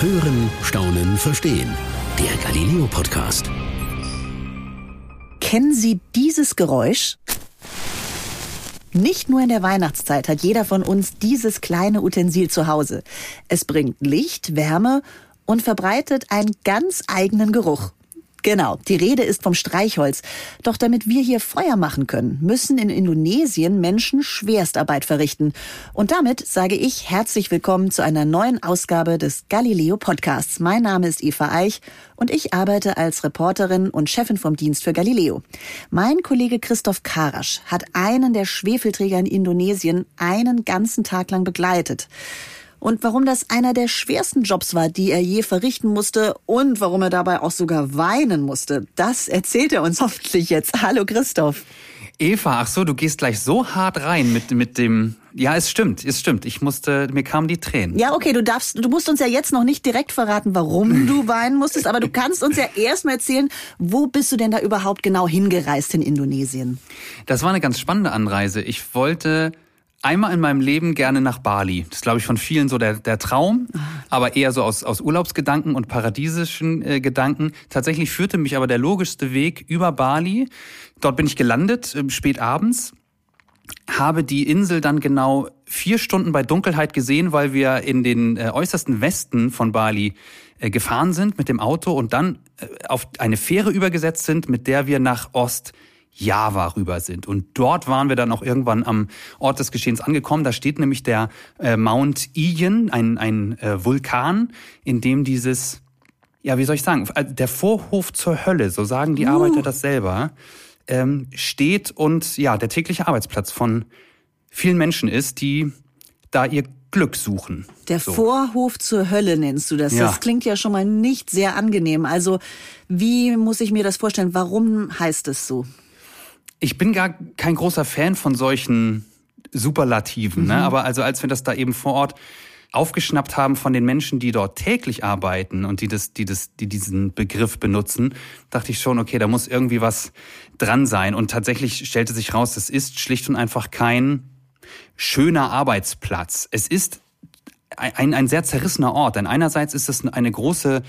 Hören, Staunen, Verstehen. Der Galileo Podcast. Kennen Sie dieses Geräusch? Nicht nur in der Weihnachtszeit hat jeder von uns dieses kleine Utensil zu Hause. Es bringt Licht, Wärme und verbreitet einen ganz eigenen Geruch. Genau, die Rede ist vom Streichholz. Doch damit wir hier Feuer machen können, müssen in Indonesien Menschen Schwerstarbeit verrichten. Und damit sage ich herzlich willkommen zu einer neuen Ausgabe des Galileo Podcasts. Mein Name ist Eva Eich und ich arbeite als Reporterin und Chefin vom Dienst für Galileo. Mein Kollege Christoph Karasch hat einen der Schwefelträger in Indonesien einen ganzen Tag lang begleitet und warum das einer der schwersten Jobs war, die er je verrichten musste und warum er dabei auch sogar weinen musste. Das erzählt er uns hoffentlich jetzt. Hallo Christoph. Eva, ach so, du gehst gleich so hart rein mit, mit dem, ja, es stimmt, es stimmt. Ich musste, mir kamen die Tränen. Ja, okay, du darfst, du musst uns ja jetzt noch nicht direkt verraten, warum du weinen musstest, aber du kannst uns ja erstmal erzählen, wo bist du denn da überhaupt genau hingereist in Indonesien? Das war eine ganz spannende Anreise. Ich wollte einmal in meinem Leben gerne nach Bali. Das ist, glaube ich, von vielen so der, der Traum, aber eher so aus, aus Urlaubsgedanken und paradiesischen äh, Gedanken. Tatsächlich führte mich aber der logischste Weg über Bali. Dort bin ich gelandet, äh, spät abends, habe die Insel dann genau vier Stunden bei Dunkelheit gesehen, weil wir in den äh, äußersten Westen von Bali äh, gefahren sind mit dem Auto und dann äh, auf eine Fähre übergesetzt sind, mit der wir nach Ost Java rüber sind. Und dort waren wir dann auch irgendwann am Ort des Geschehens angekommen. Da steht nämlich der äh, Mount Ian, ein, ein äh, Vulkan, in dem dieses, ja, wie soll ich sagen, äh, der Vorhof zur Hölle, so sagen die uh. Arbeiter das selber, ähm, steht und ja, der tägliche Arbeitsplatz von vielen Menschen ist, die da ihr Glück suchen. Der so. Vorhof zur Hölle nennst du das. Ja. Das klingt ja schon mal nicht sehr angenehm. Also wie muss ich mir das vorstellen? Warum heißt es so? Ich bin gar kein großer Fan von solchen Superlativen, ne? mhm. ne? aber also als wir das da eben vor Ort aufgeschnappt haben von den Menschen, die dort täglich arbeiten und die das, die das, die diesen Begriff benutzen, dachte ich schon, okay, da muss irgendwie was dran sein. Und tatsächlich stellte sich raus, es ist schlicht und einfach kein schöner Arbeitsplatz. Es ist ein, ein sehr zerrissener Ort. Denn einerseits ist es eine große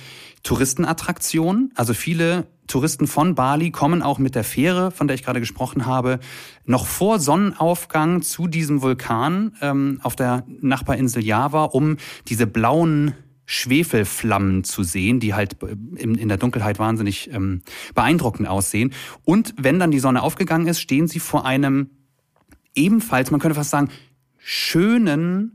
Touristenattraktion. Also viele Touristen von Bali kommen auch mit der Fähre, von der ich gerade gesprochen habe, noch vor Sonnenaufgang zu diesem Vulkan ähm, auf der Nachbarinsel Java, um diese blauen Schwefelflammen zu sehen, die halt in, in der Dunkelheit wahnsinnig ähm, beeindruckend aussehen. Und wenn dann die Sonne aufgegangen ist, stehen sie vor einem ebenfalls, man könnte fast sagen, schönen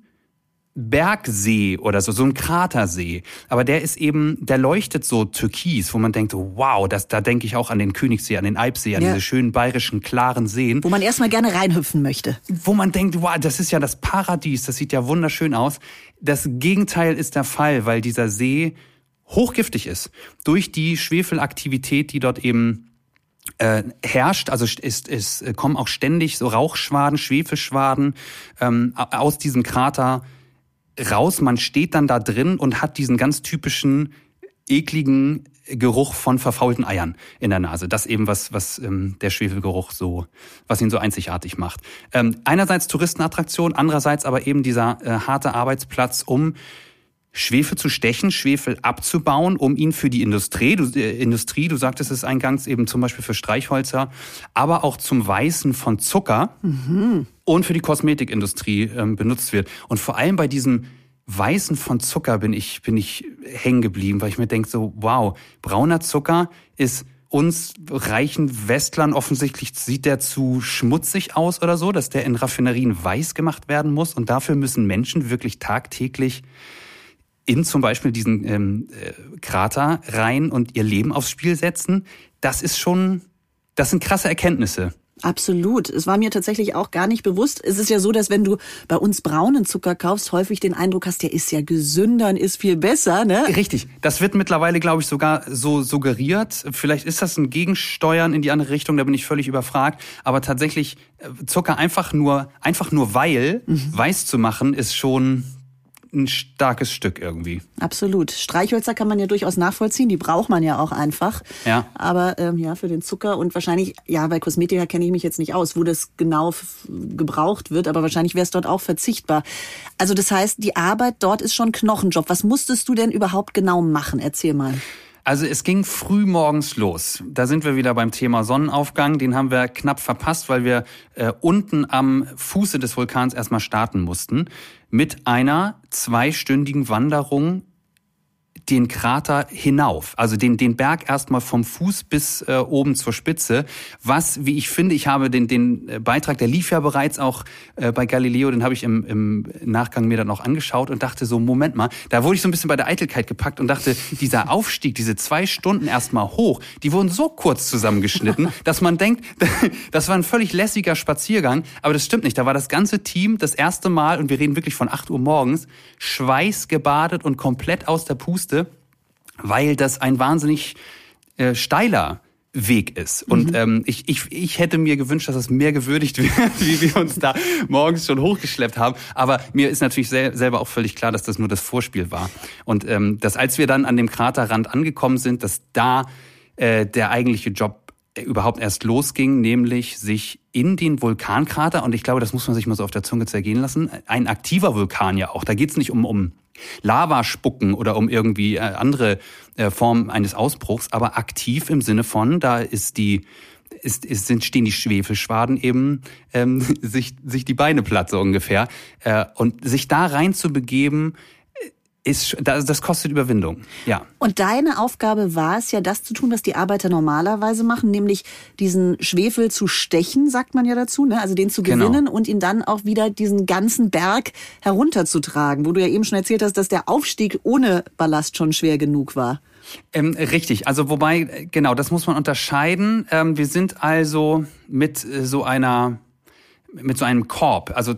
Bergsee oder so, so ein Kratersee. Aber der ist eben, der leuchtet so türkis, wo man denkt, wow, das, da denke ich auch an den Königssee, an den Eibsee, an ja. diese schönen bayerischen, klaren Seen. Wo man erstmal gerne reinhüpfen möchte. Wo man denkt, wow, das ist ja das Paradies, das sieht ja wunderschön aus. Das Gegenteil ist der Fall, weil dieser See hochgiftig ist. Durch die Schwefelaktivität, die dort eben äh, herrscht, also es, es kommen auch ständig so Rauchschwaden, Schwefelschwaden ähm, aus diesem Krater raus, man steht dann da drin und hat diesen ganz typischen ekligen Geruch von verfaulten Eiern in der Nase. Das eben was, was ähm, der Schwefelgeruch so, was ihn so einzigartig macht. Ähm, einerseits Touristenattraktion, andererseits aber eben dieser äh, harte Arbeitsplatz, um Schwefel zu stechen, Schwefel abzubauen, um ihn für die Industrie, du, äh, Industrie, du sagtest es eingangs eben zum Beispiel für Streichholzer, aber auch zum Weißen von Zucker mhm. und für die Kosmetikindustrie ähm, benutzt wird. Und vor allem bei diesem Weißen von Zucker bin ich, bin ich hängen geblieben, weil ich mir denke so, wow, brauner Zucker ist uns reichen Westlern offensichtlich sieht der zu schmutzig aus oder so, dass der in Raffinerien weiß gemacht werden muss und dafür müssen Menschen wirklich tagtäglich in zum Beispiel diesen ähm, äh, Krater rein und ihr Leben aufs Spiel setzen, das ist schon, das sind krasse Erkenntnisse. Absolut. Es war mir tatsächlich auch gar nicht bewusst. Es ist ja so, dass wenn du bei uns braunen Zucker kaufst, häufig den Eindruck hast, der ist ja gesünder und ist viel besser, ne? Richtig. Das wird mittlerweile, glaube ich, sogar so suggeriert. Vielleicht ist das ein Gegensteuern in die andere Richtung, da bin ich völlig überfragt. Aber tatsächlich äh, Zucker einfach nur, einfach nur weil mhm. weiß zu machen, ist schon ein starkes Stück irgendwie. Absolut. Streichhölzer kann man ja durchaus nachvollziehen, die braucht man ja auch einfach. Ja. Aber ähm, ja, für den Zucker und wahrscheinlich, ja, bei Kosmetika kenne ich mich jetzt nicht aus, wo das genau gebraucht wird, aber wahrscheinlich wäre es dort auch verzichtbar. Also das heißt, die Arbeit dort ist schon Knochenjob. Was musstest du denn überhaupt genau machen? Erzähl mal. Also es ging früh morgens los. Da sind wir wieder beim Thema Sonnenaufgang. Den haben wir knapp verpasst, weil wir äh, unten am Fuße des Vulkans erstmal starten mussten mit einer zweistündigen Wanderung den Krater hinauf, also den, den Berg erstmal vom Fuß bis äh, oben zur Spitze. Was, wie ich finde, ich habe den, den äh, Beitrag, der lief ja bereits auch äh, bei Galileo, den habe ich im, im Nachgang mir dann noch angeschaut und dachte so, Moment mal, da wurde ich so ein bisschen bei der Eitelkeit gepackt und dachte, dieser Aufstieg, diese zwei Stunden erstmal hoch, die wurden so kurz zusammengeschnitten, dass man denkt, das war ein völlig lässiger Spaziergang, aber das stimmt nicht. Da war das ganze Team das erste Mal, und wir reden wirklich von 8 Uhr morgens, schweißgebadet und komplett aus der Puste weil das ein wahnsinnig äh, steiler Weg ist. Und mhm. ähm, ich, ich, ich hätte mir gewünscht, dass es mehr gewürdigt wird, wie wir uns da morgens schon hochgeschleppt haben. Aber mir ist natürlich sel selber auch völlig klar, dass das nur das Vorspiel war. Und ähm, dass als wir dann an dem Kraterrand angekommen sind, dass da äh, der eigentliche Job äh, überhaupt erst losging, nämlich sich in den Vulkankrater, und ich glaube, das muss man sich mal so auf der Zunge zergehen lassen, ein aktiver Vulkan ja auch. Da geht's nicht um, um Lava spucken oder um irgendwie äh, andere äh, Formen eines Ausbruchs, aber aktiv im Sinne von, da ist die ist, ist, sind, stehen die Schwefelschwaden eben ähm, sich, sich die Beine platt so ungefähr. Äh, und sich da rein zu begeben, ist, das kostet Überwindung, ja. Und deine Aufgabe war es ja, das zu tun, was die Arbeiter normalerweise machen, nämlich diesen Schwefel zu stechen, sagt man ja dazu, ne? also den zu genau. gewinnen genau. und ihn dann auch wieder diesen ganzen Berg herunterzutragen, wo du ja eben schon erzählt hast, dass der Aufstieg ohne Ballast schon schwer genug war. Ähm, richtig, also wobei, genau, das muss man unterscheiden. Ähm, wir sind also mit äh, so einer, mit so einem Korb, also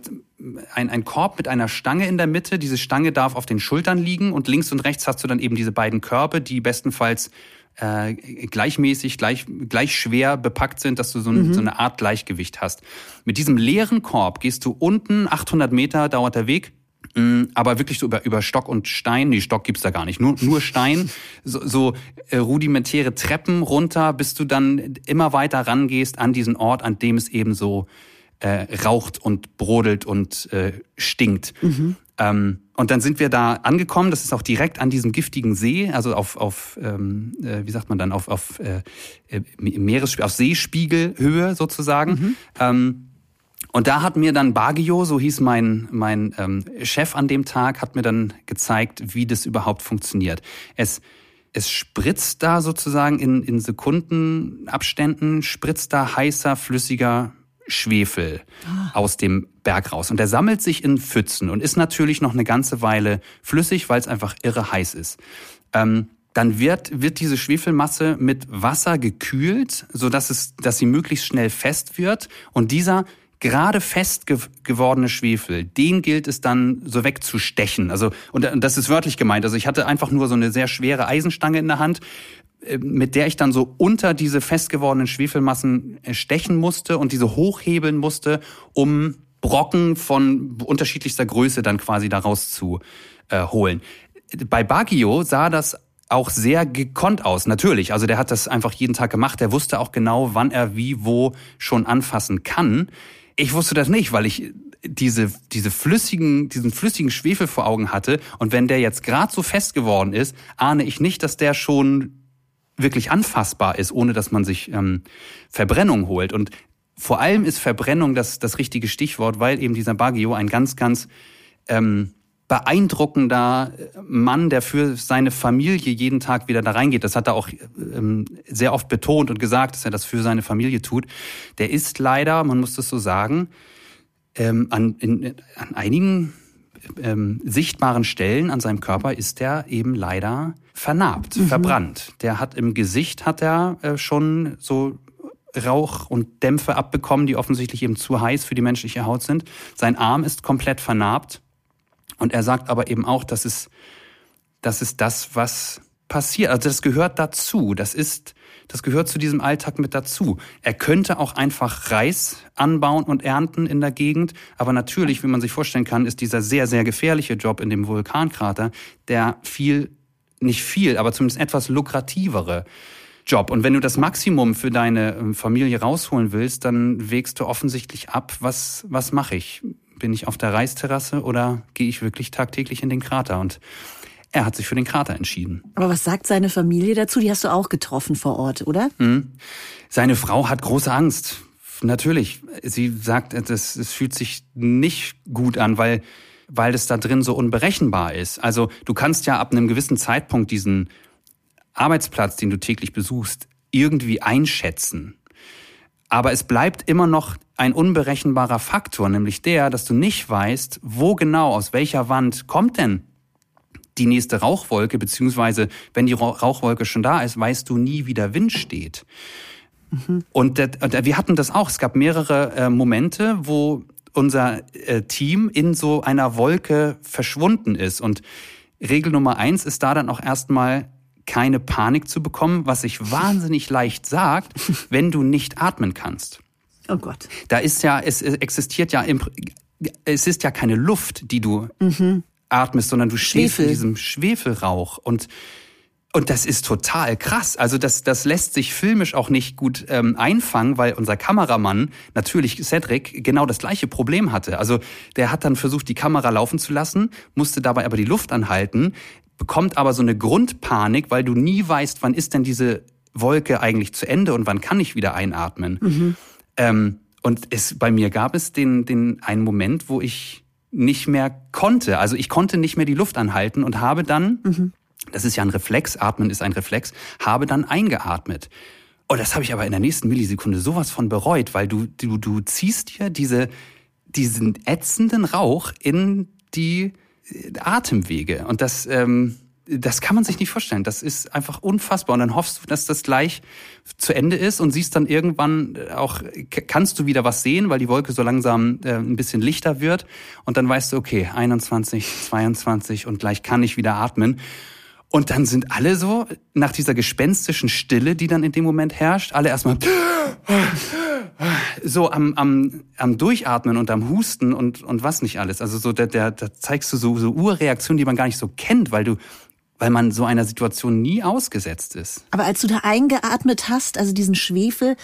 ein, ein Korb mit einer Stange in der Mitte. Diese Stange darf auf den Schultern liegen und links und rechts hast du dann eben diese beiden Körbe, die bestenfalls äh, gleichmäßig, gleich, gleich schwer bepackt sind, dass du so, ein, mhm. so eine Art Gleichgewicht hast. Mit diesem leeren Korb gehst du unten, 800 Meter dauert der Weg, mm, aber wirklich so über, über Stock und Stein, nee, Stock gibt's da gar nicht, nur, nur Stein, so, so äh, rudimentäre Treppen runter, bis du dann immer weiter rangehst an diesen Ort, an dem es eben so äh, raucht und brodelt und äh, stinkt. Mhm. Ähm, und dann sind wir da angekommen, das ist auch direkt an diesem giftigen See, also auf, auf ähm, äh, wie sagt man dann, auf, auf äh, äh Meeresspiegel, auf Seespiegelhöhe sozusagen. Mhm. Ähm, und da hat mir dann Bagio, so hieß mein, mein ähm, Chef an dem Tag, hat mir dann gezeigt, wie das überhaupt funktioniert. Es, es spritzt da sozusagen in, in Sekundenabständen, spritzt da heißer, flüssiger Schwefel ah. aus dem Berg raus. Und der sammelt sich in Pfützen und ist natürlich noch eine ganze Weile flüssig, weil es einfach irre heiß ist. Ähm, dann wird, wird diese Schwefelmasse mit Wasser gekühlt, so dass es, dass sie möglichst schnell fest wird. Und dieser gerade fest ge gewordene Schwefel, den gilt es dann so wegzustechen. Also, und das ist wörtlich gemeint. Also ich hatte einfach nur so eine sehr schwere Eisenstange in der Hand, mit der ich dann so unter diese festgewordenen Schwefelmassen äh, stechen musste und diese hochhebeln musste, um Brocken von unterschiedlichster Größe dann quasi daraus zu äh, holen. Bei Baggio sah das auch sehr gekonnt aus, natürlich. Also der hat das einfach jeden Tag gemacht. Der wusste auch genau, wann er wie wo schon anfassen kann. Ich wusste das nicht, weil ich diese, diese flüssigen, diesen flüssigen Schwefel vor Augen hatte. Und wenn der jetzt gerade so fest geworden ist, ahne ich nicht, dass der schon wirklich anfassbar ist, ohne dass man sich ähm, Verbrennung holt. Und vor allem ist Verbrennung das, das richtige Stichwort, weil eben dieser Baggio ein ganz, ganz ähm, beeindruckender Mann, der für seine Familie jeden Tag wieder da reingeht. Das hat er auch ähm, sehr oft betont und gesagt, dass er das für seine Familie tut. Der ist leider, man muss das so sagen, ähm, an, in, an einigen ähm, sichtbaren Stellen an seinem Körper ist er eben leider vernarbt, mhm. verbrannt. Der hat im Gesicht hat er äh, schon so Rauch und Dämpfe abbekommen, die offensichtlich eben zu heiß für die menschliche Haut sind. Sein Arm ist komplett vernarbt. Und er sagt aber eben auch, dass es, das ist das, was passiert. Also das gehört dazu. Das ist, das gehört zu diesem Alltag mit dazu. Er könnte auch einfach Reis anbauen und ernten in der Gegend. Aber natürlich, wie man sich vorstellen kann, ist dieser sehr, sehr gefährliche Job in dem Vulkankrater der viel, nicht viel, aber zumindest etwas lukrativere Job. Und wenn du das Maximum für deine ähm, Familie rausholen willst, dann wägst du offensichtlich ab, was, was mache ich? Bin ich auf der Reisterrasse oder gehe ich wirklich tagtäglich in den Krater? Und er hat sich für den Krater entschieden. Aber was sagt seine Familie dazu? Die hast du auch getroffen vor Ort, oder? Mhm. Seine Frau hat große Angst. Natürlich. Sie sagt, es, es fühlt sich nicht gut an, weil, weil es da drin so unberechenbar ist. Also du kannst ja ab einem gewissen Zeitpunkt diesen Arbeitsplatz, den du täglich besuchst, irgendwie einschätzen. Aber es bleibt immer noch ein unberechenbarer Faktor, nämlich der, dass du nicht weißt, wo genau, aus welcher Wand kommt denn die nächste Rauchwolke, beziehungsweise wenn die Rauchwolke schon da ist, weißt du nie, wie der Wind steht. Mhm. Und, und, wir hatten das auch. Es gab mehrere äh, Momente, wo unser äh, Team in so einer Wolke verschwunden ist. Und Regel Nummer eins ist da dann auch erstmal keine Panik zu bekommen, was sich wahnsinnig leicht sagt, wenn du nicht atmen kannst. Oh Gott. Da ist ja, es existiert ja, im, es ist ja keine Luft, die du mhm atmest, sondern du stehst in diesem Schwefelrauch und und das ist total krass. Also das, das lässt sich filmisch auch nicht gut ähm, einfangen, weil unser Kameramann, natürlich Cedric, genau das gleiche Problem hatte. Also der hat dann versucht, die Kamera laufen zu lassen, musste dabei aber die Luft anhalten, bekommt aber so eine Grundpanik, weil du nie weißt, wann ist denn diese Wolke eigentlich zu Ende und wann kann ich wieder einatmen. Mhm. Ähm, und es, bei mir gab es den, den einen Moment, wo ich nicht mehr konnte. Also ich konnte nicht mehr die Luft anhalten und habe dann, mhm. das ist ja ein Reflex, atmen ist ein Reflex, habe dann eingeatmet. Und das habe ich aber in der nächsten Millisekunde sowas von bereut, weil du, du, du ziehst dir diese, diesen ätzenden Rauch in die Atemwege. Und das, ähm, das kann man sich nicht vorstellen. Das ist einfach unfassbar. Und dann hoffst du, dass das gleich zu Ende ist und siehst dann irgendwann auch, kannst du wieder was sehen, weil die Wolke so langsam äh, ein bisschen lichter wird. Und dann weißt du, okay, 21, 22 und gleich kann ich wieder atmen. Und dann sind alle so, nach dieser gespenstischen Stille, die dann in dem Moment herrscht, alle erstmal so am, am, am Durchatmen und am Husten und, und was nicht alles. Also so, da, da, da zeigst du so, so Urreaktionen, die man gar nicht so kennt, weil du weil man so einer Situation nie ausgesetzt ist. Aber als du da eingeatmet hast, also diesen Schwefel,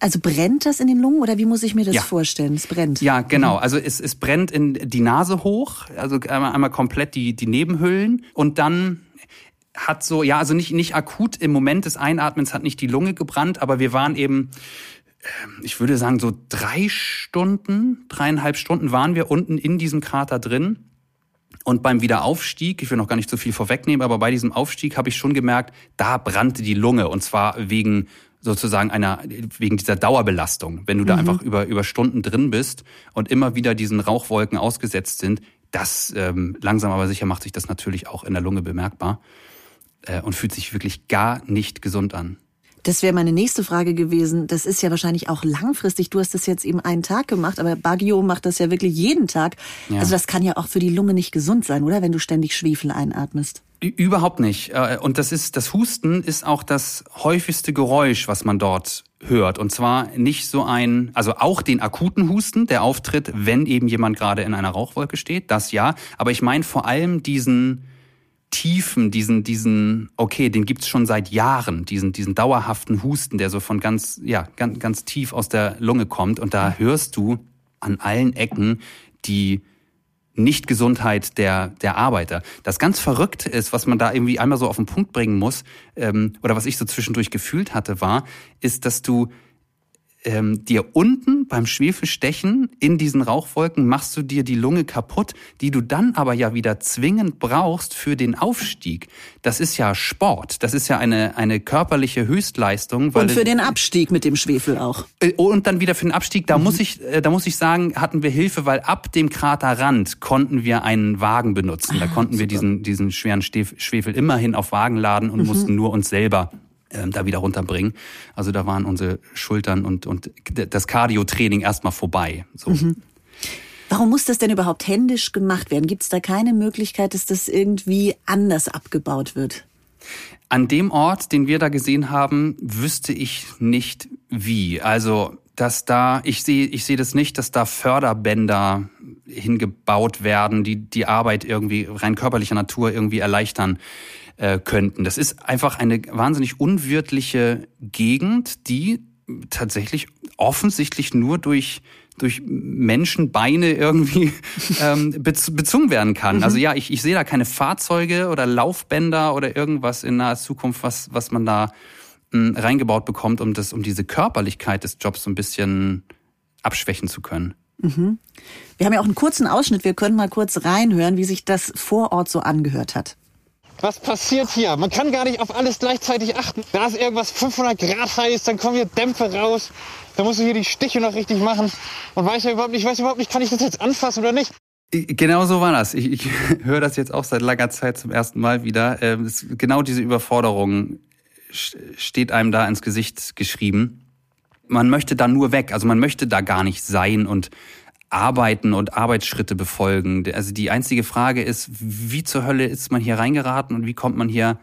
also brennt das in den Lungen oder wie muss ich mir das ja. vorstellen? Es brennt. Ja, genau. Mhm. Also es, es brennt in die Nase hoch, also einmal, einmal komplett die, die Nebenhüllen und dann hat so, ja, also nicht, nicht akut im Moment des Einatmens hat nicht die Lunge gebrannt, aber wir waren eben, ähm, ich würde sagen, so drei Stunden, dreieinhalb Stunden waren wir unten in diesem Krater drin. Und beim Wiederaufstieg, ich will noch gar nicht so viel vorwegnehmen, aber bei diesem Aufstieg habe ich schon gemerkt, da brannte die Lunge und zwar wegen sozusagen einer, wegen dieser Dauerbelastung. Wenn du da mhm. einfach über, über Stunden drin bist und immer wieder diesen Rauchwolken ausgesetzt sind, das ähm, langsam aber sicher macht sich das natürlich auch in der Lunge bemerkbar äh, und fühlt sich wirklich gar nicht gesund an. Das wäre meine nächste Frage gewesen. Das ist ja wahrscheinlich auch langfristig. Du hast das jetzt eben einen Tag gemacht, aber Baggio macht das ja wirklich jeden Tag. Ja. Also das kann ja auch für die Lunge nicht gesund sein, oder? Wenn du ständig Schwefel einatmest. Überhaupt nicht. Äh, und das ist, das Husten ist auch das häufigste Geräusch, was man dort hört. Und zwar nicht so ein, also auch den akuten Husten, der auftritt, wenn eben jemand gerade in einer Rauchwolke steht, das ja. Aber ich meine vor allem diesen, tiefen, diesen, diesen, okay, den gibt's schon seit Jahren, diesen, diesen dauerhaften Husten, der so von ganz, ja, ganz, ganz tief aus der Lunge kommt. Und da hörst du an allen Ecken die Nichtgesundheit der, der Arbeiter. Das ganz Verrückte ist, was man da irgendwie einmal so auf den Punkt bringen muss, ähm, oder was ich so zwischendurch gefühlt hatte, war, ist, dass du ähm, dir unten beim Schwefelstechen in diesen Rauchwolken machst du dir die Lunge kaputt, die du dann aber ja wieder zwingend brauchst für den Aufstieg. Das ist ja Sport. Das ist ja eine, eine körperliche Höchstleistung. und für den Abstieg mit dem Schwefel auch. Äh, und dann wieder für den Abstieg. Da mhm. muss ich, äh, da muss ich sagen, hatten wir Hilfe, weil ab dem Kraterrand konnten wir einen Wagen benutzen. Da ah, konnten ah, wir diesen, diesen schweren Schwefel immerhin auf Wagen laden und mhm. mussten nur uns selber ähm, da wieder runterbringen. Also da waren unsere Schultern und, und das Cardio-Training erstmal vorbei. So. Mhm. Warum muss das denn überhaupt händisch gemacht werden? Gibt es da keine Möglichkeit, dass das irgendwie anders abgebaut wird? An dem Ort, den wir da gesehen haben, wüsste ich nicht wie. Also, dass da, ich sehe, ich sehe das nicht, dass da Förderbänder hingebaut werden, die die Arbeit irgendwie rein körperlicher Natur irgendwie erleichtern äh, könnten. Das ist einfach eine wahnsinnig unwirtliche Gegend, die tatsächlich offensichtlich nur durch durch Menschenbeine irgendwie ähm, bezwungen werden kann. Mhm. Also ja, ich, ich sehe da keine Fahrzeuge oder Laufbänder oder irgendwas in naher Zukunft, was, was man da mh, hm, reingebaut bekommt, um das, um diese Körperlichkeit des Jobs so ein bisschen abschwächen zu können. Mhm. Wir haben ja auch einen kurzen Ausschnitt. Wir können mal kurz reinhören, wie sich das vor Ort so angehört hat. Was passiert hier? Man kann gar nicht auf alles gleichzeitig achten. Da ist irgendwas 500 Grad heiß, dann kommen hier Dämpfe raus. Da musst du hier die Stiche noch richtig machen. Und weiß ja überhaupt nicht, weiß überhaupt nicht, kann ich das jetzt anfassen oder nicht? Genau so war das. Ich, ich höre das jetzt auch seit langer Zeit zum ersten Mal wieder. Ähm, genau diese Überforderung steht einem da ins Gesicht geschrieben. Man möchte da nur weg. Also man möchte da gar nicht sein und arbeiten und Arbeitsschritte befolgen. Also die einzige Frage ist, wie zur Hölle ist man hier reingeraten und wie kommt man hier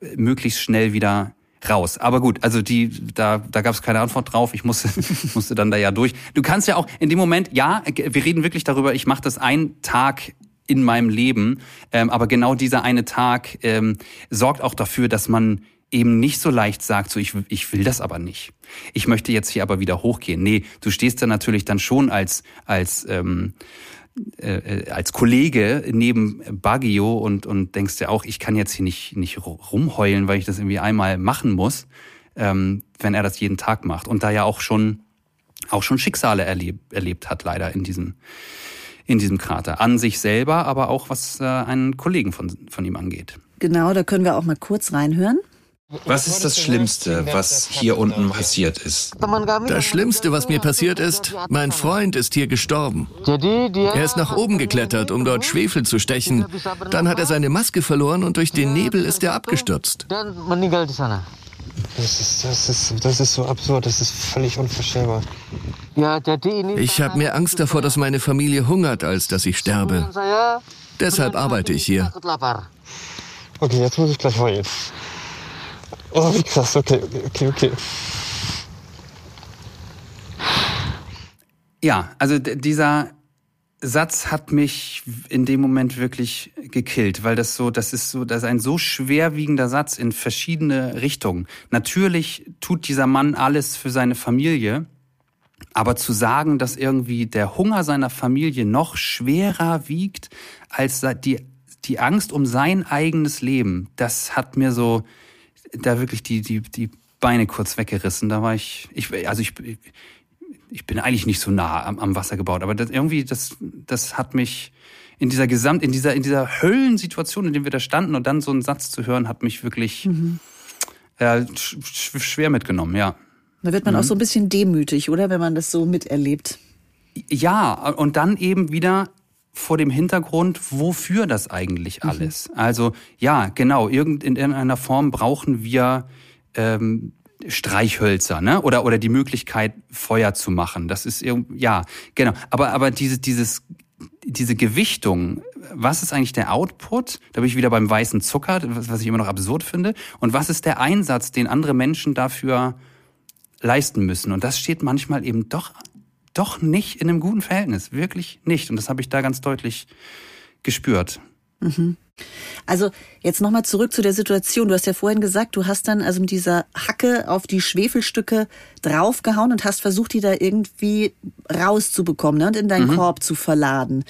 äh, möglichst schnell wieder raus. Aber gut, also die, da, da gab es keine Antwort drauf. Ich musste, musste dann da ja durch. Du kannst ja auch in dem Moment, ja, wir reden wirklich darüber, ich mache das einen Tag in meinem Leben, ähm, aber genau dieser eine Tag ähm, sorgt auch dafür, dass man eben nicht so leicht sagt, so ich, ich will das aber nicht. Ich möchte jetzt hier aber wieder hochgehen. Nee, du stehst da natürlich dann schon als, als, ähm, äh, als Kollege neben Baggio und, und denkst dir auch, ich kann jetzt hier nicht, nicht rumheulen, weil ich das irgendwie einmal machen muss, ähm, wenn er das jeden Tag macht. Und da ja auch schon, auch schon Schicksale erleb, erlebt hat, leider in diesem, in diesem Krater. An sich selber, aber auch was äh, einen Kollegen von, von ihm angeht. Genau, da können wir auch mal kurz reinhören. Was ist das Schlimmste, was hier unten passiert ist? Das Schlimmste, was mir passiert ist, mein Freund ist hier gestorben. Er ist nach oben geklettert, um dort Schwefel zu stechen. Dann hat er seine Maske verloren und durch den Nebel ist er abgestürzt. Das ist, das, ist, das ist so absurd, das ist völlig unvorstellbar. Ich habe mehr Angst davor, dass meine Familie hungert, als dass ich sterbe. Deshalb arbeite ich hier. Okay, jetzt muss ich gleich heulen. Oh, wie krass, okay, okay, okay. Ja, also dieser Satz hat mich in dem Moment wirklich gekillt, weil das so, das ist so, das ist ein so schwerwiegender Satz in verschiedene Richtungen. Natürlich tut dieser Mann alles für seine Familie, aber zu sagen, dass irgendwie der Hunger seiner Familie noch schwerer wiegt als die, die Angst um sein eigenes Leben, das hat mir so, da wirklich die, die, die Beine kurz weggerissen. Da war ich, ich also ich, ich bin eigentlich nicht so nah am, am Wasser gebaut, aber das, irgendwie, das, das hat mich in dieser Gesamt, in dieser, in dieser Höllensituation, in der wir da standen und dann so einen Satz zu hören, hat mich wirklich mhm. äh, sch schwer mitgenommen, ja. Da wird man mhm. auch so ein bisschen demütig, oder, wenn man das so miterlebt. Ja, und dann eben wieder vor dem Hintergrund, wofür das eigentlich mhm. alles? Mhm. Also ja, genau, irgend in irgendeiner Form brauchen wir ähm, Streichhölzer, ne? Oder oder die Möglichkeit Feuer zu machen. Das ist ja genau. Aber aber diese dieses diese Gewichtung, was ist eigentlich der Output? Da bin ich wieder beim weißen Zucker, was ich immer noch absurd finde. Und was ist der Einsatz, den andere Menschen dafür leisten müssen? Und das steht manchmal eben doch doch nicht in einem guten Verhältnis. Wirklich nicht. Und das habe ich da ganz deutlich gespürt. Mhm. Also jetzt nochmal zurück zu der Situation. Du hast ja vorhin gesagt, du hast dann also mit dieser Hacke auf die Schwefelstücke draufgehauen und hast versucht, die da irgendwie rauszubekommen ne, und in deinen mhm. Korb zu verladen.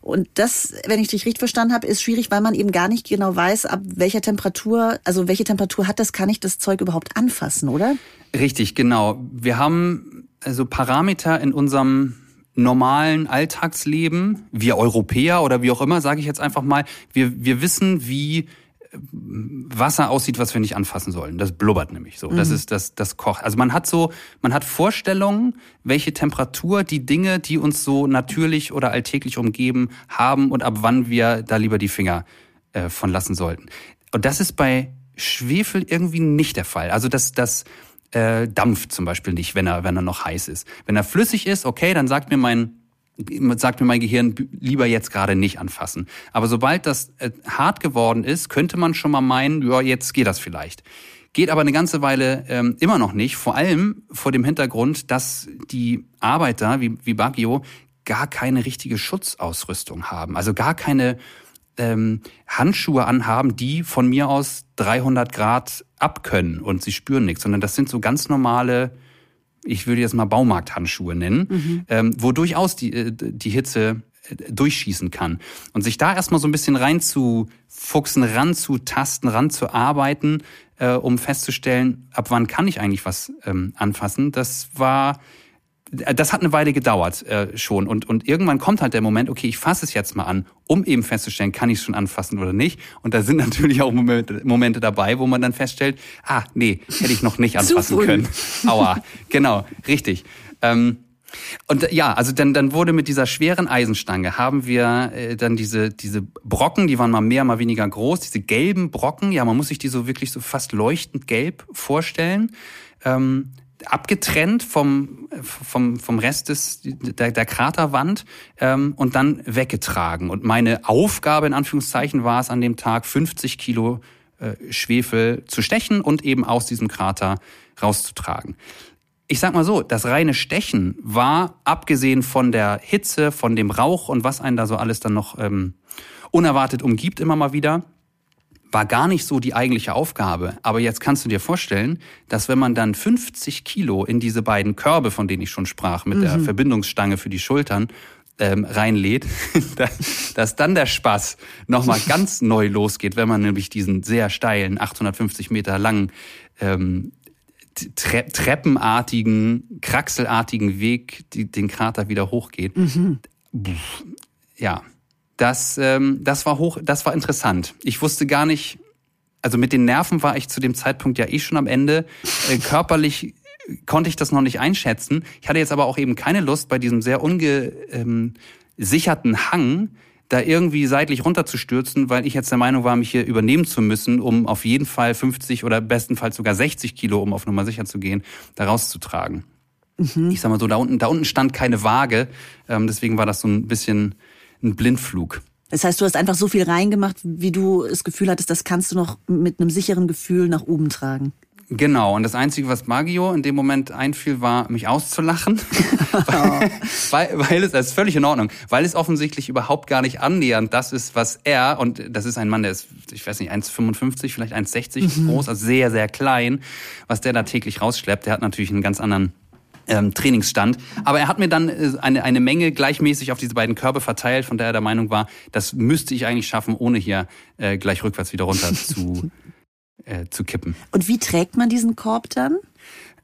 Und das, wenn ich dich richtig verstanden habe, ist schwierig, weil man eben gar nicht genau weiß, ab welcher Temperatur, also welche Temperatur hat das, kann ich das Zeug überhaupt anfassen, oder? Richtig, genau. Wir haben also Parameter in unserem normalen Alltagsleben, wir Europäer oder wie auch immer, sage ich jetzt einfach mal, wir, wir wissen, wie äh, Wasser aussieht, was wir nicht anfassen sollen. Das blubbert nämlich so. Mhm. Das ist das, das kocht. Also man hat so, man hat Vorstellungen, welche Temperatur die Dinge, die uns so natürlich oder alltäglich umgeben, haben und ab wann wir da lieber die Finger äh, von lassen sollten. Und das ist bei Schwefel irgendwie nicht der Fall. Also das, das, äh, dampft zum Beispiel nicht, wenn er, wenn er noch heiß ist. Wenn er flüssig ist, okay, dann sagt mir mein sagt mir mein Gehirn, lieber jetzt gerade nicht anfassen. Aber sobald das äh, hart geworden ist, könnte man schon mal meinen, ja, jetzt geht das vielleicht. Geht aber eine ganze Weile ähm, immer noch nicht, vor allem vor dem Hintergrund, dass die Arbeiter wie, wie Baggio gar keine richtige Schutzausrüstung haben. Also gar keine ähm, Handschuhe anhaben, die von mir aus 300 Grad abkönnen und sie spüren nichts, sondern das sind so ganz normale ich würde jetzt mal Baumarkthandschuhe nennen, mhm. ähm, wo durchaus die, äh, die Hitze äh, durchschießen kann. Und sich da erstmal so ein bisschen reinzufuchsen, ranzutasten, ranzuarbeiten, äh, um festzustellen, ab wann kann ich eigentlich was ähm, anfassen, das war das hat eine Weile gedauert äh, schon und und irgendwann kommt halt der Moment, okay, ich fasse es jetzt mal an, um eben festzustellen, kann ich es schon anfassen oder nicht. Und da sind natürlich auch Momente, Momente dabei, wo man dann feststellt, ah nee, hätte ich noch nicht anfassen können. Aua, genau, richtig. Ähm, und ja, also dann, dann wurde mit dieser schweren Eisenstange haben wir äh, dann diese, diese Brocken, die waren mal mehr, mal weniger groß, diese gelben Brocken, ja, man muss sich die so wirklich so fast leuchtend gelb vorstellen. Ähm, abgetrennt vom, vom, vom Rest des, der, der Kraterwand ähm, und dann weggetragen. Und meine Aufgabe in Anführungszeichen war es an dem Tag 50 Kilo äh, Schwefel zu stechen und eben aus diesem Krater rauszutragen. Ich sag mal so, das reine Stechen war, abgesehen von der Hitze, von dem Rauch und was einen da so alles dann noch ähm, unerwartet umgibt immer mal wieder, war gar nicht so die eigentliche Aufgabe. Aber jetzt kannst du dir vorstellen, dass wenn man dann 50 Kilo in diese beiden Körbe, von denen ich schon sprach, mit mhm. der Verbindungsstange für die Schultern, ähm, reinlädt, dass dann der Spaß nochmal ganz neu losgeht, wenn man nämlich diesen sehr steilen, 850 Meter langen, ähm, tre treppenartigen, kraxelartigen Weg, die, den Krater wieder hochgeht. Mhm. Ja, das, ähm, das war hoch, das war interessant. Ich wusste gar nicht, also mit den Nerven war ich zu dem Zeitpunkt ja eh schon am Ende. Äh, körperlich konnte ich das noch nicht einschätzen. Ich hatte jetzt aber auch eben keine Lust, bei diesem sehr ungesicherten ähm, Hang da irgendwie seitlich runterzustürzen, weil ich jetzt der Meinung war, mich hier übernehmen zu müssen, um auf jeden Fall 50 oder bestenfalls sogar 60 Kilo, um auf Nummer sicher zu gehen, da rauszutragen. Mhm. Ich sag mal so, da unten, da unten stand keine Waage, ähm, deswegen war das so ein bisschen ein Blindflug. Das heißt, du hast einfach so viel reingemacht, wie du das Gefühl hattest, das kannst du noch mit einem sicheren Gefühl nach oben tragen. Genau, und das Einzige, was Magio in dem Moment einfiel, war, mich auszulachen. weil, weil es, das ist völlig in Ordnung, weil es offensichtlich überhaupt gar nicht annähernd das ist, was er, und das ist ein Mann, der ist, ich weiß nicht, 1,55, vielleicht 1,60 mhm. groß, also sehr, sehr klein, was der da täglich rausschleppt. Der hat natürlich einen ganz anderen ähm, Trainingsstand. Aber er hat mir dann äh, eine, eine Menge gleichmäßig auf diese beiden Körbe verteilt, von der er der Meinung war, das müsste ich eigentlich schaffen, ohne hier äh, gleich rückwärts wieder runter zu, äh, zu kippen. Und wie trägt man diesen Korb dann?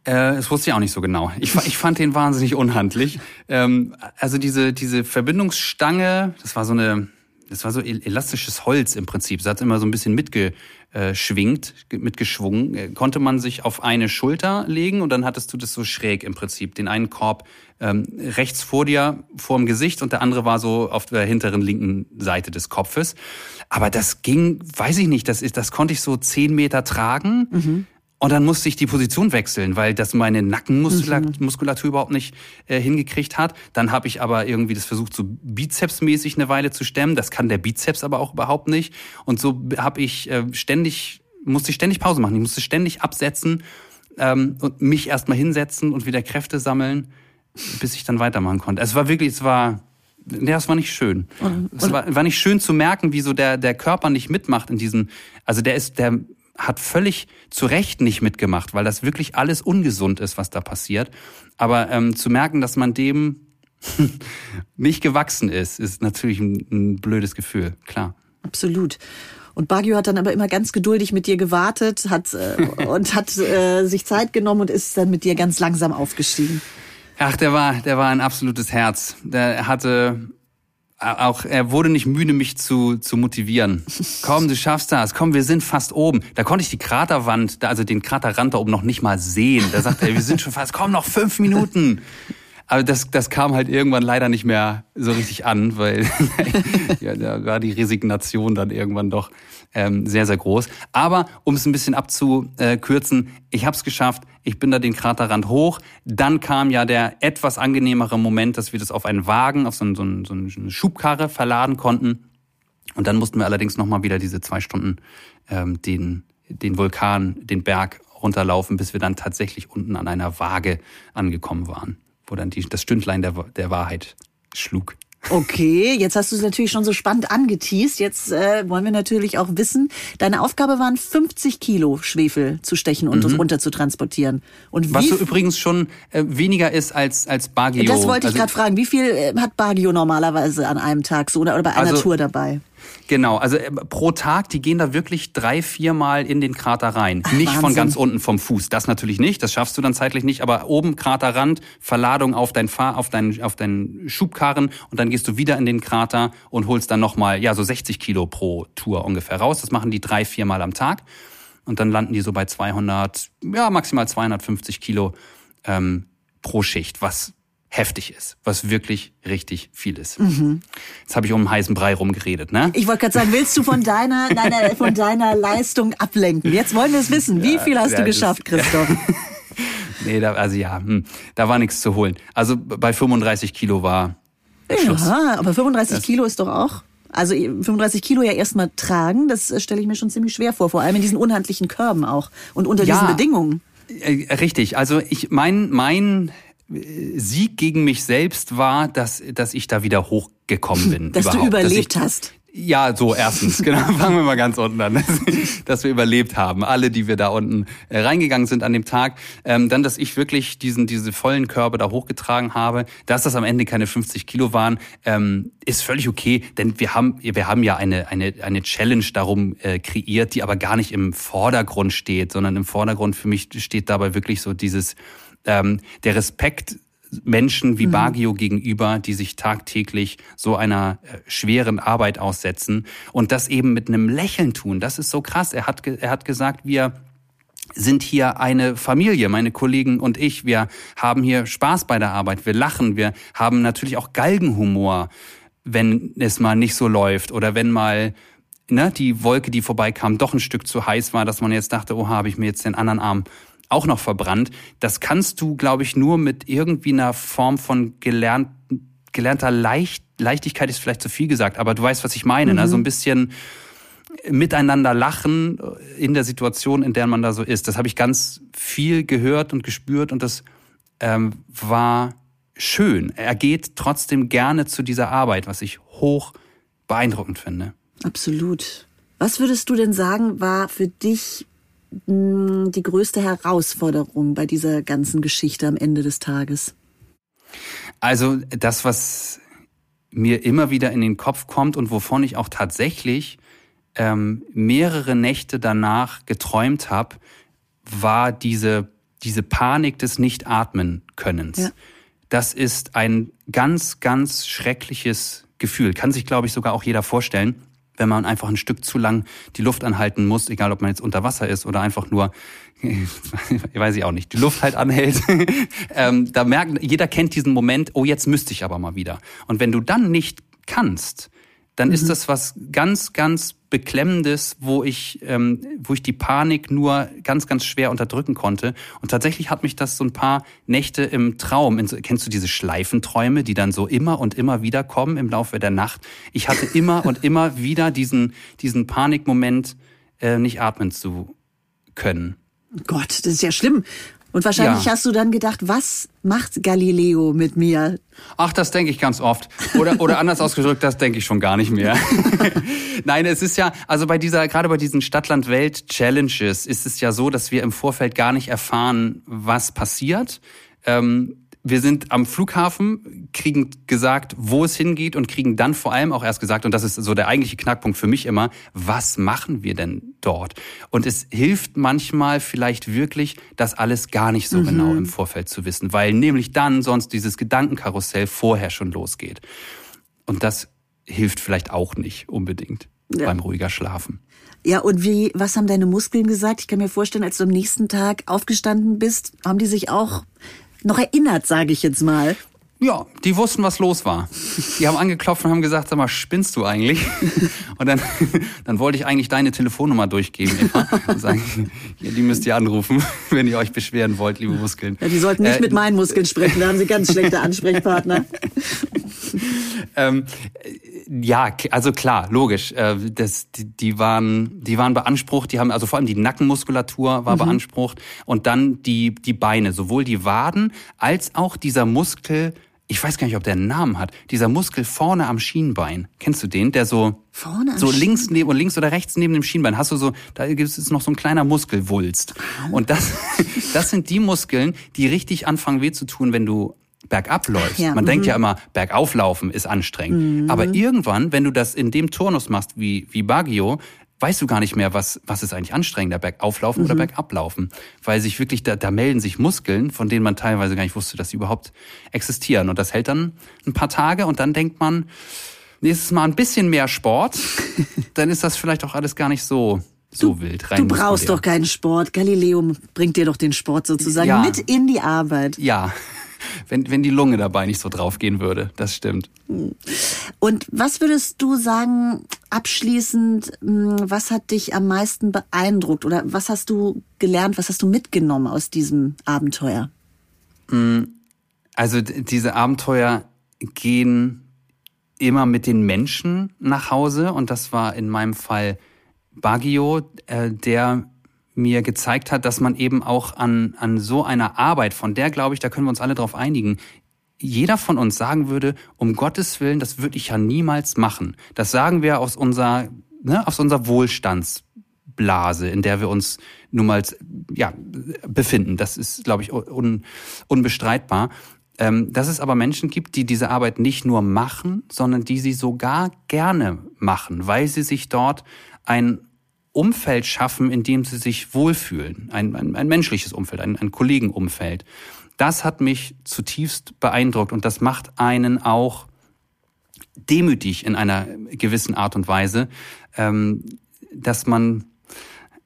Äh, das wusste ich auch nicht so genau. Ich, ich fand den wahnsinnig unhandlich. Ähm, also diese, diese Verbindungsstange, das war so eine, das war so elastisches Holz im Prinzip. Es hat immer so ein bisschen mitge, äh, schwingt, mitgeschwungen, äh, konnte man sich auf eine Schulter legen und dann hattest du das so schräg im Prinzip. Den einen Korb ähm, rechts vor dir, vor dem Gesicht und der andere war so auf der hinteren linken Seite des Kopfes. Aber das ging, weiß ich nicht, das, ist, das konnte ich so zehn Meter tragen. Mhm. Und dann musste ich die Position wechseln, weil das meine Nackenmuskulatur mhm. überhaupt nicht äh, hingekriegt hat. Dann habe ich aber irgendwie das versucht, so bizepsmäßig eine Weile zu stemmen. Das kann der Bizeps aber auch überhaupt nicht. Und so habe ich äh, ständig, musste ich ständig Pause machen. Ich musste ständig absetzen ähm, und mich erstmal hinsetzen und wieder Kräfte sammeln, bis ich dann weitermachen konnte. Es war wirklich, es war ja, es war nicht schön. Und, es war, war nicht schön zu merken, wie so der, der Körper nicht mitmacht in diesem, also der ist, der hat völlig zu Recht nicht mitgemacht, weil das wirklich alles ungesund ist, was da passiert. Aber ähm, zu merken, dass man dem nicht gewachsen ist, ist natürlich ein, ein blödes Gefühl, klar. Absolut. Und Bagio hat dann aber immer ganz geduldig mit dir gewartet hat, äh, und hat äh, sich Zeit genommen und ist dann mit dir ganz langsam aufgestiegen. Ach, der war, der war ein absolutes Herz. Der hatte auch er wurde nicht müde, mich zu, zu motivieren. Komm, du schaffst das. Komm, wir sind fast oben. Da konnte ich die Kraterwand, also den Kraterrand da oben noch nicht mal sehen. Da sagte er, wir sind schon fast, komm, noch fünf Minuten. Aber das, das kam halt irgendwann leider nicht mehr so richtig an, weil ja, da war die Resignation dann irgendwann doch ähm, sehr, sehr groß. Aber um es ein bisschen abzukürzen, ich habe es geschafft. Ich bin da den Kraterrand hoch. Dann kam ja der etwas angenehmere Moment, dass wir das auf einen Wagen, auf so, so, so eine Schubkarre verladen konnten. Und dann mussten wir allerdings nochmal wieder diese zwei Stunden ähm, den, den Vulkan, den Berg runterlaufen, bis wir dann tatsächlich unten an einer Waage angekommen waren, wo dann die, das Stündlein der, der Wahrheit schlug. Okay, jetzt hast du es natürlich schon so spannend angeteased. Jetzt äh, wollen wir natürlich auch wissen, deine Aufgabe waren 50 Kilo Schwefel zu stechen und mhm. runter zu transportieren. Und Was so übrigens schon äh, weniger ist als als Bagio. Das wollte ich also, gerade fragen. Wie viel äh, hat Bagio normalerweise an einem Tag so oder, oder bei einer also, Tour dabei? Genau, also äh, pro Tag, die gehen da wirklich drei, viermal in den Krater rein. Ach, nicht Wahnsinn. von ganz unten vom Fuß. Das natürlich nicht, das schaffst du dann zeitlich nicht, aber oben Kraterrand, Verladung auf dein Fahr, auf deinen, auf deinen Schubkarren und dann gehst du wieder in den Krater und holst dann nochmal, ja, so 60 Kilo pro Tour ungefähr raus. Das machen die drei, viermal am Tag. Und dann landen die so bei 200, ja, maximal 250 Kilo ähm, pro Schicht, was heftig ist, was wirklich richtig viel ist. Mhm. Jetzt habe ich um einen heißen Brei rumgeredet, ne? Ich wollte gerade sagen, willst du von deiner, deiner, von deiner Leistung ablenken? Jetzt wollen wir es wissen. Wie viel hast ja, du geschafft, Christoph? nee, da, also ja, hm, da war nichts zu holen. Also bei 35 Kilo war Schluss. Ja, aber 35 das Kilo ist doch auch also 35 Kilo ja erstmal tragen, das stelle ich mir schon ziemlich schwer vor, vor allem in diesen unhandlichen Körben auch und unter ja, diesen Bedingungen. Äh, richtig, also ich mein mein Sieg gegen mich selbst war, dass, dass ich da wieder hochgekommen bin. dass überhaupt. du überlebt dass ich, hast. Ja, so erstens, genau, fangen wir mal ganz unten an, dass wir überlebt haben, alle, die wir da unten äh, reingegangen sind an dem Tag. Ähm, dann, dass ich wirklich diesen diese vollen Körbe da hochgetragen habe, dass das am Ende keine 50 Kilo waren, ähm, ist völlig okay, denn wir haben wir haben ja eine eine eine Challenge darum äh, kreiert, die aber gar nicht im Vordergrund steht, sondern im Vordergrund für mich steht dabei wirklich so dieses ähm, der Respekt Menschen wie mhm. Bagio gegenüber, die sich tagtäglich so einer äh, schweren Arbeit aussetzen und das eben mit einem Lächeln tun. Das ist so krass. Er hat, er hat gesagt, wir sind hier eine Familie, meine Kollegen und ich. Wir haben hier Spaß bei der Arbeit. Wir lachen. Wir haben natürlich auch Galgenhumor, wenn es mal nicht so läuft oder wenn mal ne, die Wolke, die vorbeikam, doch ein Stück zu heiß war, dass man jetzt dachte, oh, habe ich mir jetzt den anderen Arm auch noch verbrannt. Das kannst du, glaube ich, nur mit irgendwie einer Form von gelernt, gelernter Leicht, Leichtigkeit ist vielleicht zu viel gesagt, aber du weißt, was ich meine. Mhm. Ne? So ein bisschen miteinander lachen in der Situation, in der man da so ist. Das habe ich ganz viel gehört und gespürt und das ähm, war schön. Er geht trotzdem gerne zu dieser Arbeit, was ich hoch beeindruckend finde. Absolut. Was würdest du denn sagen, war für dich die größte Herausforderung bei dieser ganzen Geschichte am Ende des Tages? Also das, was mir immer wieder in den Kopf kommt und wovon ich auch tatsächlich ähm, mehrere Nächte danach geträumt habe, war diese, diese Panik des Nicht-Atmen-Könnens. Ja. Das ist ein ganz, ganz schreckliches Gefühl. Kann sich, glaube ich, sogar auch jeder vorstellen wenn man einfach ein Stück zu lang die Luft anhalten muss, egal ob man jetzt unter Wasser ist oder einfach nur, weiß ich auch nicht, die Luft halt anhält. ähm, da merkt, jeder kennt diesen Moment, oh, jetzt müsste ich aber mal wieder. Und wenn du dann nicht kannst, dann mhm. ist das was ganz, ganz Beklemmendes, wo ich, ähm, wo ich die Panik nur ganz, ganz schwer unterdrücken konnte. Und tatsächlich hat mich das so ein paar Nächte im Traum, in, kennst du diese Schleifenträume, die dann so immer und immer wieder kommen im Laufe der Nacht? Ich hatte immer und immer wieder diesen, diesen Panikmoment, äh, nicht atmen zu können. Gott, das ist ja schlimm. Und wahrscheinlich ja. hast du dann gedacht, was macht Galileo mit mir? Ach, das denke ich ganz oft. Oder, oder anders ausgedrückt, das denke ich schon gar nicht mehr. Nein, es ist ja, also bei dieser, gerade bei diesen Stadtland-Welt-Challenges ist es ja so, dass wir im Vorfeld gar nicht erfahren, was passiert. Ähm, wir sind am Flughafen, kriegen gesagt, wo es hingeht und kriegen dann vor allem auch erst gesagt, und das ist so der eigentliche Knackpunkt für mich immer, was machen wir denn dort? Und es hilft manchmal vielleicht wirklich, das alles gar nicht so mhm. genau im Vorfeld zu wissen, weil nämlich dann sonst dieses Gedankenkarussell vorher schon losgeht. Und das hilft vielleicht auch nicht unbedingt ja. beim ruhiger Schlafen. Ja, und wie, was haben deine Muskeln gesagt? Ich kann mir vorstellen, als du am nächsten Tag aufgestanden bist, haben die sich auch noch erinnert, sage ich jetzt mal. Ja, die wussten, was los war. Die haben angeklopft und haben gesagt, sag mal, spinnst du eigentlich? Und dann, dann wollte ich eigentlich deine Telefonnummer durchgeben, Eva, und sagen, hier, die müsst ihr anrufen, wenn ihr euch beschweren wollt, liebe Muskeln. Ja, die sollten nicht äh, mit meinen Muskeln sprechen, da haben sie ganz schlechte Ansprechpartner. ähm, ja, also klar, logisch. Äh, das, die, die, waren, die waren beansprucht, die haben, also vor allem die Nackenmuskulatur war mhm. beansprucht und dann die, die Beine, sowohl die Waden als auch dieser Muskel, ich weiß gar nicht, ob der einen Namen hat, dieser Muskel vorne am Schienbein. Kennst du den? Der so, vorne so links neben oder links oder rechts neben dem Schienbein hast du so, da gibt es noch so ein kleiner Muskelwulst. Und das, das sind die Muskeln, die richtig anfangen weh zu tun, wenn du bergab läufst. Ja, Man denkt ja mhm. immer, bergauflaufen ist anstrengend. Mhm. Aber irgendwann, wenn du das in dem Turnus machst wie, wie Baggio, weißt du gar nicht mehr, was, was ist eigentlich anstrengender, bergauflaufen mhm. oder bergablaufen. Weil sich wirklich, da, da melden sich Muskeln, von denen man teilweise gar nicht wusste, dass sie überhaupt existieren. Und das hält dann ein paar Tage und dann denkt man, nächstes Mal ein bisschen mehr Sport, dann ist das vielleicht auch alles gar nicht so so du, wild rein. Du brauchst doch keinen Sport. Galileo bringt dir doch den Sport sozusagen ja. mit in die Arbeit. Ja, wenn, wenn die Lunge dabei nicht so draufgehen würde. Das stimmt. Und was würdest du sagen, abschließend, hm, was hat dich am meisten beeindruckt oder was hast du gelernt, was hast du mitgenommen aus diesem Abenteuer? Hm, also diese Abenteuer gehen immer mit den Menschen nach Hause und das war in meinem Fall Baggio, äh, der mir gezeigt hat, dass man eben auch an, an so einer Arbeit, von der glaube ich, da können wir uns alle drauf einigen, jeder von uns sagen würde, um Gottes Willen, das würde ich ja niemals machen. Das sagen wir aus unserer, ne, aus unserer Wohlstandsblase, in der wir uns nun mal ja, befinden. Das ist, glaube ich, un, unbestreitbar. Ähm, dass es aber Menschen gibt, die diese Arbeit nicht nur machen, sondern die sie sogar gerne machen, weil sie sich dort ein Umfeld schaffen, in dem sie sich wohlfühlen. Ein, ein, ein menschliches Umfeld, ein, ein Kollegenumfeld. Das hat mich zutiefst beeindruckt und das macht einen auch demütig in einer gewissen Art und Weise, ähm, dass man,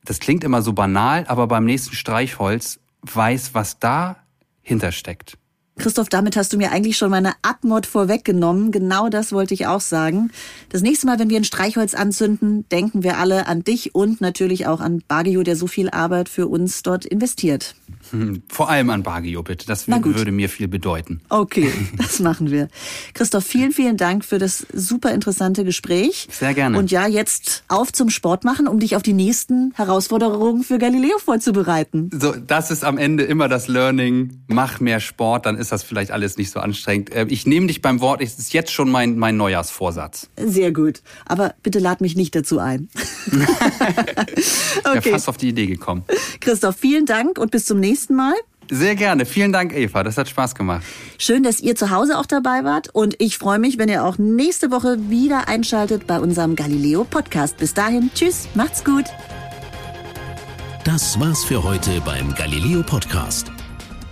das klingt immer so banal, aber beim nächsten Streichholz weiß, was dahinter steckt. Christoph, damit hast du mir eigentlich schon meine Abmod vorweggenommen. Genau das wollte ich auch sagen. Das nächste Mal, wenn wir ein Streichholz anzünden, denken wir alle an dich und natürlich auch an Bagio, der so viel Arbeit für uns dort investiert. Hm, vor allem an Bagio, bitte. Das würde mir viel bedeuten. Okay, das machen wir. Christoph, vielen, vielen Dank für das super interessante Gespräch. Sehr gerne. Und ja, jetzt auf zum Sport machen, um dich auf die nächsten Herausforderungen für Galileo vorzubereiten. So, das ist am Ende immer das Learning. Mach mehr Sport, dann ist ist das vielleicht alles nicht so anstrengend. Äh, ich nehme dich beim Wort, es ist jetzt schon mein, mein Neujahrsvorsatz. Sehr gut. Aber bitte lad mich nicht dazu ein. okay. Ja, fast auf die Idee gekommen. Christoph, vielen Dank und bis zum nächsten Mal. Sehr gerne. Vielen Dank, Eva. Das hat Spaß gemacht. Schön, dass ihr zu Hause auch dabei wart. Und ich freue mich, wenn ihr auch nächste Woche wieder einschaltet bei unserem Galileo Podcast. Bis dahin, tschüss, macht's gut. Das war's für heute beim Galileo Podcast.